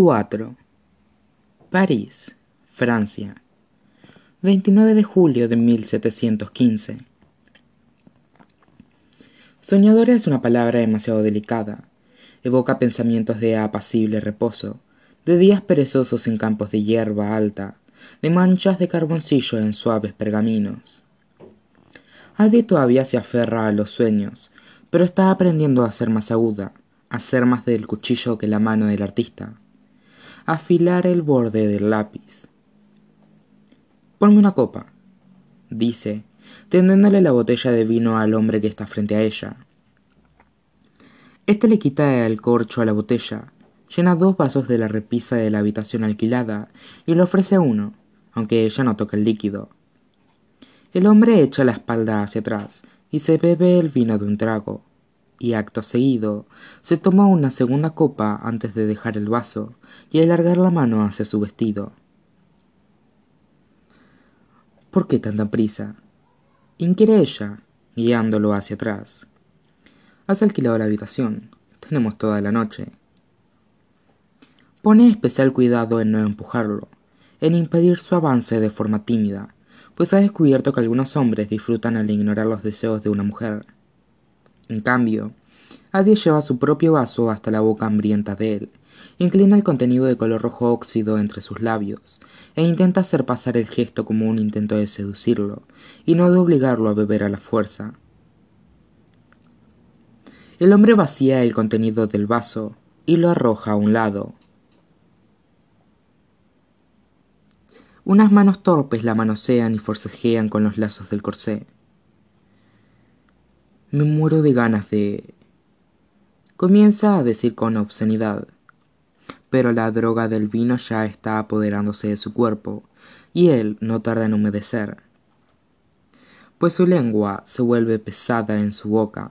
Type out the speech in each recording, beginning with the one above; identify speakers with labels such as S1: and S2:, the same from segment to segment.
S1: 4. París, Francia. 29 de julio de 1715. Soñadora es una palabra demasiado delicada. Evoca pensamientos de apacible reposo, de días perezosos en campos de hierba alta, de manchas de carboncillo en suaves pergaminos. Adi todavía se aferra a los sueños, pero está aprendiendo a ser más aguda, a ser más del cuchillo que la mano del artista, afilar el borde del lápiz. Ponme una copa, dice, tendiéndole la botella de vino al hombre que está frente a ella. Este le quita el corcho a la botella, llena dos vasos de la repisa de la habitación alquilada y le ofrece uno, aunque ella no toca el líquido. El hombre echa la espalda hacia atrás y se bebe el vino de un trago, y acto seguido se toma una segunda copa antes de dejar el vaso y alargar la mano hacia su vestido. ¿Por qué tanta prisa? inquiere ella, guiándolo hacia atrás. Has alquilado la habitación. Tenemos toda la noche. Pone especial cuidado en no empujarlo, en impedir su avance de forma tímida, pues ha descubierto que algunos hombres disfrutan al ignorar los deseos de una mujer. En cambio, Adi lleva su propio vaso hasta la boca hambrienta de él, inclina el contenido de color rojo óxido entre sus labios, e intenta hacer pasar el gesto como un intento de seducirlo, y no de obligarlo a beber a la fuerza. El hombre vacía el contenido del vaso y lo arroja a un lado, Unas manos torpes la manosean y forcejean con los lazos del corsé. Me muero de ganas de... Comienza a decir con obscenidad, pero la droga del vino ya está apoderándose de su cuerpo, y él no tarda en humedecer, pues su lengua se vuelve pesada en su boca.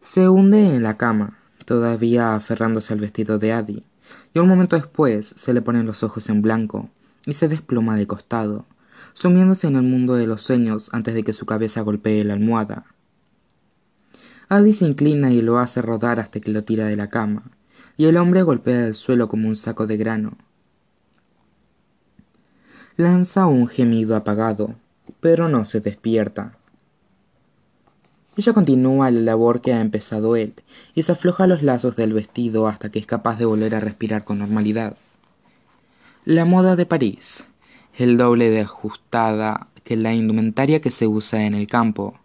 S1: Se hunde en la cama, todavía aferrándose al vestido de Adi, y un momento después se le ponen los ojos en blanco y se desploma de costado, sumiéndose en el mundo de los sueños antes de que su cabeza golpee la almohada. Adi se inclina y lo hace rodar hasta que lo tira de la cama, y el hombre golpea el suelo como un saco de grano. Lanza un gemido apagado, pero no se despierta. Ella continúa la labor que ha empezado él y se afloja los lazos del vestido hasta que es capaz de volver a respirar con normalidad. La moda de París, el doble de ajustada que la indumentaria que se usa en el campo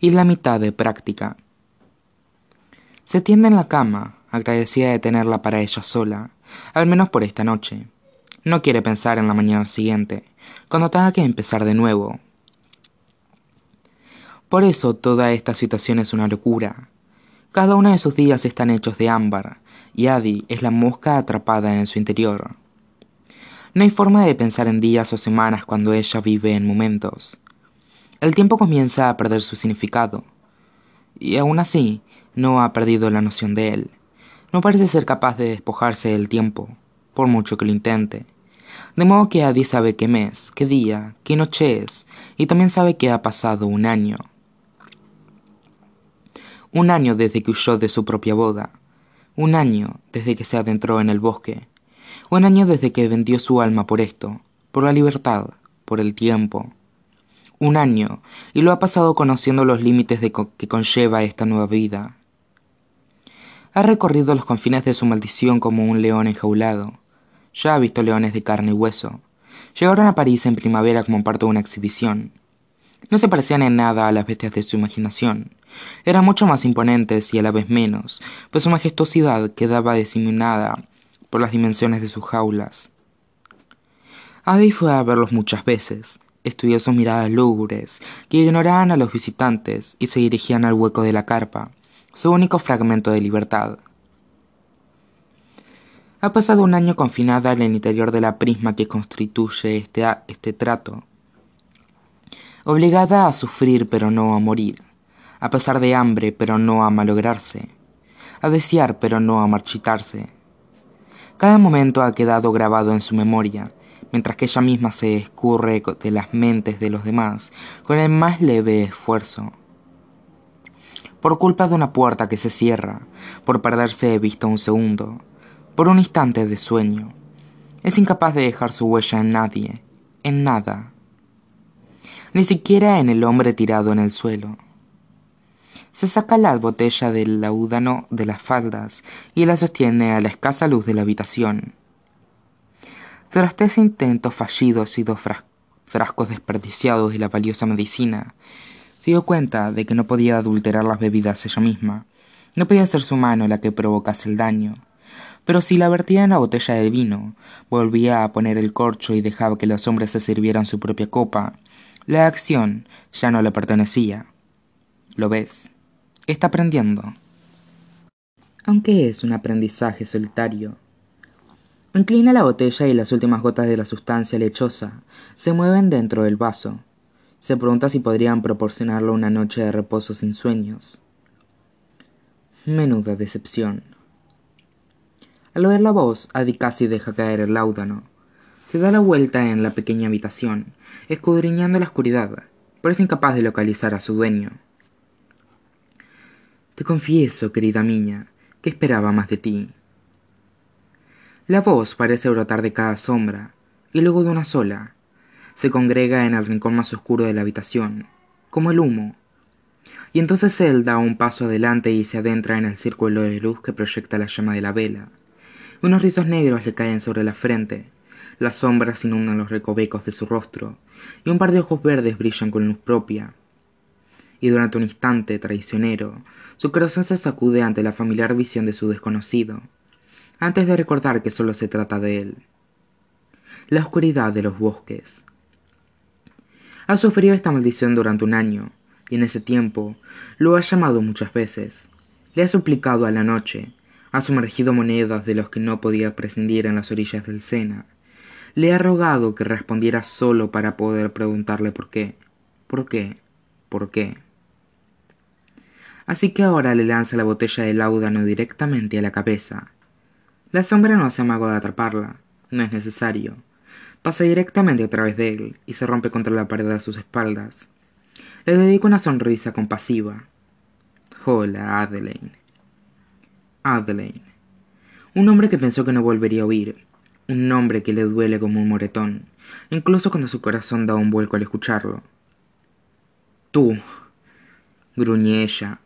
S1: y la mitad de práctica. Se tiende en la cama, agradecida de tenerla para ella sola, al menos por esta noche. No quiere pensar en la mañana siguiente, cuando tenga que empezar de nuevo, por eso toda esta situación es una locura. Cada uno de sus días están hechos de ámbar, y Adi es la mosca atrapada en su interior. No hay forma de pensar en días o semanas cuando ella vive en momentos. El tiempo comienza a perder su significado, y aún así no ha perdido la noción de él. No parece ser capaz de despojarse del tiempo, por mucho que lo intente. De modo que Adi sabe qué mes, qué día, qué noche es, y también sabe que ha pasado un año un año desde que huyó de su propia boda, un año desde que se adentró en el bosque, un año desde que vendió su alma por esto, por la libertad, por el tiempo. Un año, y lo ha pasado conociendo los límites que conlleva esta nueva vida. Ha recorrido los confines de su maldición como un león enjaulado. Ya ha visto leones de carne y hueso. Llegaron a París en primavera como parte de una exhibición. No se parecían en nada a las bestias de su imaginación. Eran mucho más imponentes y a la vez menos, pues su majestuosidad quedaba diseminada por las dimensiones de sus jaulas. Adi fue a verlos muchas veces, estudió sus miradas lúgubres, que ignoraban a los visitantes y se dirigían al hueco de la carpa, su único fragmento de libertad. Ha pasado un año confinada en el interior de la prisma que constituye este, este trato, obligada a sufrir pero no a morir, a pasar de hambre pero no a malograrse, a desear pero no a marchitarse. Cada momento ha quedado grabado en su memoria, mientras que ella misma se escurre de las mentes de los demás con el más leve esfuerzo. por culpa de una puerta que se cierra, por perderse de vista un segundo, por un instante de sueño. Es incapaz de dejar su huella en nadie, en nada, ni siquiera en el hombre tirado en el suelo. Se saca la botella del laudano de las faldas y la sostiene a la escasa luz de la habitación. Tras tres intentos fallidos y dos frascos desperdiciados de la valiosa medicina, se dio cuenta de que no podía adulterar las bebidas ella misma. No podía ser su mano la que provocase el daño. Pero si la vertía en la botella de vino, volvía a poner el corcho y dejaba que los hombres se sirvieran su propia copa, la acción ya no le pertenecía. ¿Lo ves? Está aprendiendo. Aunque es un aprendizaje solitario. Inclina la botella y las últimas gotas de la sustancia lechosa se mueven dentro del vaso. Se pregunta si podrían proporcionarle una noche de reposo sin sueños. Menuda decepción. Al oír la voz, Adi casi deja caer el láudano. Se da la vuelta en la pequeña habitación, escudriñando la oscuridad, pero es incapaz de localizar a su dueño. Te confieso, querida niña, que esperaba más de ti. La voz parece brotar de cada sombra, y luego de una sola. Se congrega en el rincón más oscuro de la habitación, como el humo. Y entonces él da un paso adelante y se adentra en el círculo de luz que proyecta la llama de la vela. Unos rizos negros le caen sobre la frente, las sombras inundan los recovecos de su rostro, y un par de ojos verdes brillan con luz propia, y durante un instante traicionero, su corazón se sacude ante la familiar visión de su desconocido, antes de recordar que solo se trata de él. La oscuridad de los bosques. Ha sufrido esta maldición durante un año, y en ese tiempo lo ha llamado muchas veces. Le ha suplicado a la noche, ha sumergido monedas de los que no podía prescindir en las orillas del Sena. Le ha rogado que respondiera solo para poder preguntarle por qué, por qué, por qué así que ahora le lanza la botella de láudano directamente a la cabeza. La sombra no se amago de atraparla, no es necesario. Pasa directamente a través de él y se rompe contra la pared a sus espaldas. Le dedico una sonrisa compasiva. Hola, Adelaine. Adelaine. Un hombre que pensó que no volvería a oír. Un nombre que le duele como un moretón, incluso cuando su corazón da un vuelco al escucharlo. Tú, gruñe ella,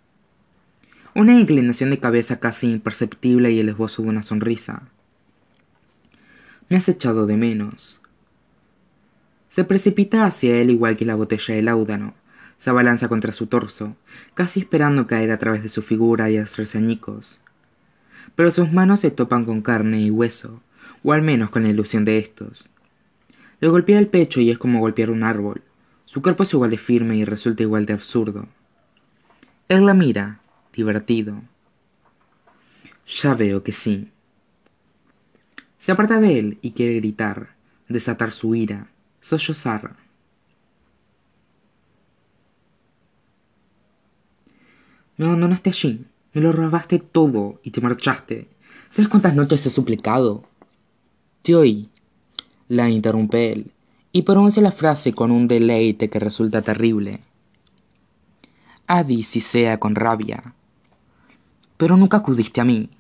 S1: una inclinación de cabeza casi imperceptible y el esbozo de una sonrisa. Me has echado de menos. Se precipita hacia él igual que la botella de láudano, se abalanza contra su torso, casi esperando caer a través de su figura y hacerse añicos. Pero sus manos se topan con carne y hueso, o al menos con la ilusión de estos. Le golpea el pecho y es como golpear un árbol. Su cuerpo es igual de firme y resulta igual de absurdo. Él la mira, divertido. Ya veo que sí. Se aparta de él y quiere gritar, desatar su ira, sollozar. Me abandonaste allí, me lo robaste todo y te marchaste. ¿Sabes cuántas noches he suplicado? Te oí, la interrumpe él, y pronuncia la frase con un deleite que resulta terrible. Adi si sea con rabia, pero nunca acudiste a mí.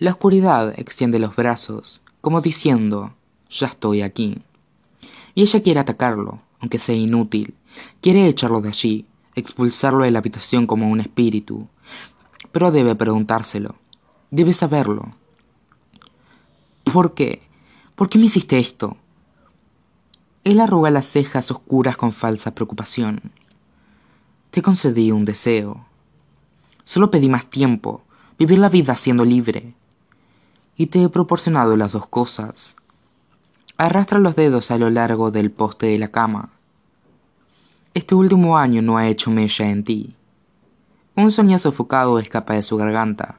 S1: La oscuridad extiende los brazos, como diciendo, ya estoy aquí. Y ella quiere atacarlo, aunque sea inútil. Quiere echarlo de allí, expulsarlo de la habitación como un espíritu. Pero debe preguntárselo. Debe saberlo. ¿Por qué? ¿Por qué me hiciste esto? Él arruga las cejas oscuras con falsa preocupación. Te concedí un deseo, Solo pedí más tiempo, vivir la vida siendo libre. Y te he proporcionado las dos cosas. Arrastra los dedos a lo largo del poste de la cama. Este último año no ha hecho mella en ti. Un sueño sofocado escapa de su garganta,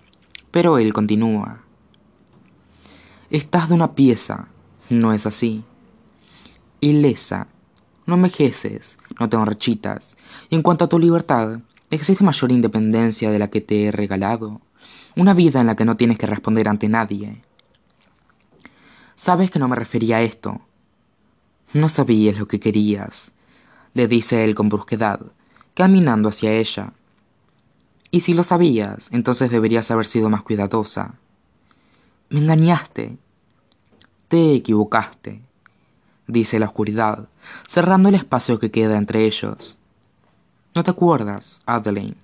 S1: pero él continúa. Estás de una pieza, no es así. Ilesa, no envejeces, no te enrechitas, y en cuanto a tu libertad, ¿Existe mayor independencia de la que te he regalado? Una vida en la que no tienes que responder ante nadie. Sabes que no me refería a esto. No sabías lo que querías, le dice él con brusquedad, caminando hacia ella. Y si lo sabías, entonces deberías haber sido más cuidadosa. Me engañaste. Te equivocaste, dice la oscuridad, cerrando el espacio que queda entre ellos. ¿No te acuerdas, Adeline?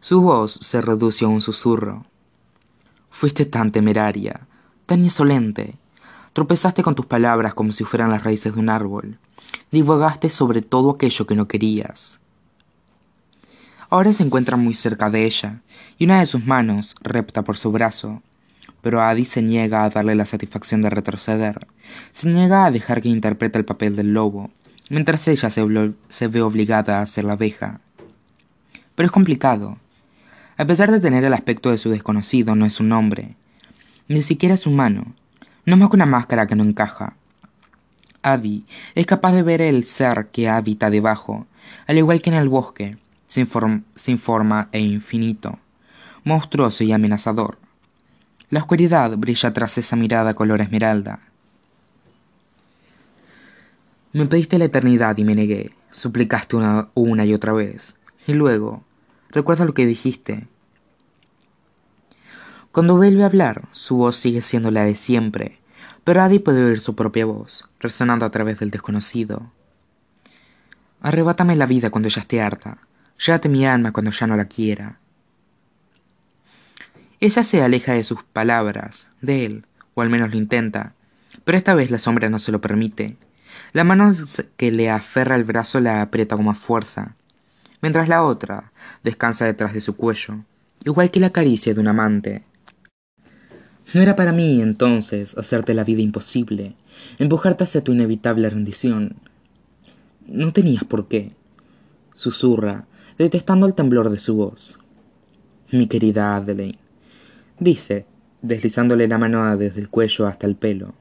S1: Su voz se reduce a un susurro. Fuiste tan temeraria, tan insolente. Tropezaste con tus palabras como si fueran las raíces de un árbol. Divagaste sobre todo aquello que no querías. Ahora se encuentra muy cerca de ella, y una de sus manos repta por su brazo. Pero Adi se niega a darle la satisfacción de retroceder. Se niega a dejar que interprete el papel del lobo, mientras ella se, ve obligada a ser la abeja. Pero es complicado. A pesar de tener el aspecto de su desconocido, no es un hombre. Ni siquiera es humano. No es más que una máscara que no encaja. Adi es capaz de ver el ser que habita debajo, al igual que en el bosque, sin, sin forma e infinito, monstruoso y amenazador. La oscuridad brilla tras esa mirada color esmeralda. Me pediste la eternidad y me negué, suplicaste una, una y otra vez. Y luego, Recuerda lo que dijiste. Cuando vuelve a hablar, su voz sigue siendo la de siempre, pero Adi puede oír su propia voz, resonando a través del desconocido. Arrebátame la vida cuando ya esté harta. Llévate mi alma cuando ya no la quiera. Ella se aleja de sus palabras, de él, o al menos lo intenta, pero esta vez la sombra no se lo permite. La mano que le aferra el brazo la aprieta con más fuerza, mientras la otra descansa detrás de su cuello, igual que la caricia de un amante. No era para mí, entonces, hacerte la vida imposible, empujarte hacia tu inevitable rendición. No tenías por qué, susurra, detestando el temblor de su voz. Mi querida Adelaine, dice, deslizándole la mano desde el cuello hasta el pelo.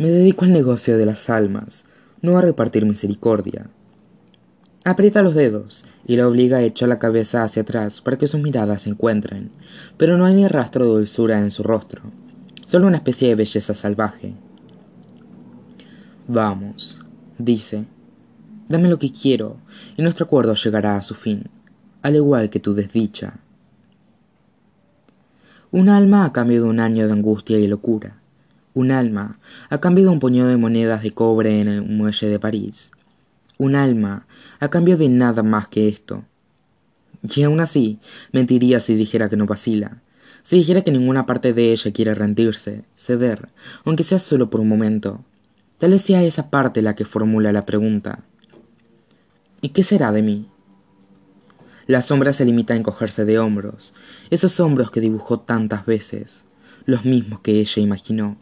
S1: Me dedico al negocio de las almas, no a repartir misericordia. Aprieta los dedos y la obliga a echar la cabeza hacia atrás para que sus miradas se encuentren, pero no hay ni rastro de dulzura en su rostro, solo una especie de belleza salvaje. Vamos, dice, dame lo que quiero y nuestro acuerdo llegará a su fin, al igual que tu desdicha. Un alma a cambio de un año de angustia y locura, un alma a cambio de un puñado de monedas de cobre en el muelle de París, un alma a cambio de nada más que esto. Y aún así, mentiría si dijera que no vacila, si dijera que ninguna parte de ella quiere rendirse, ceder, aunque sea solo por un momento. Tal vez sea esa parte la que formula la pregunta. ¿Y qué será de mí? La sombra se limita a encogerse de hombros, esos hombros que dibujó tantas veces, los mismos que ella imaginó.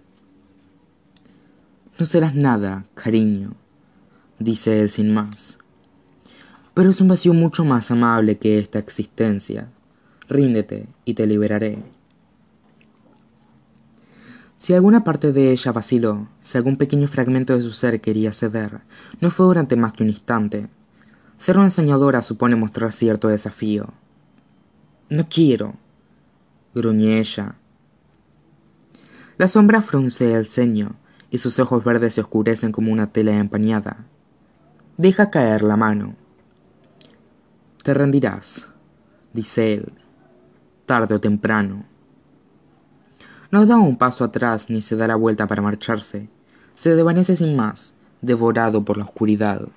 S1: No serás nada, cariño, dice él sin más. Pero es un vacío mucho más amable que esta existencia. Ríndete y te liberaré. Si alguna parte de ella vaciló, si algún pequeño fragmento de su ser quería ceder, no fue durante más que un instante. Ser una enseñadora supone mostrar cierto desafío. No quiero, gruñe ella. La sombra frunce el ceño, y sus ojos verdes se oscurecen como una tela empañada. Deja caer la mano. Te rendirás, dice él, tarde o temprano. No da un paso atrás ni se da la vuelta para marcharse. Se desvanece sin más, devorado por la oscuridad.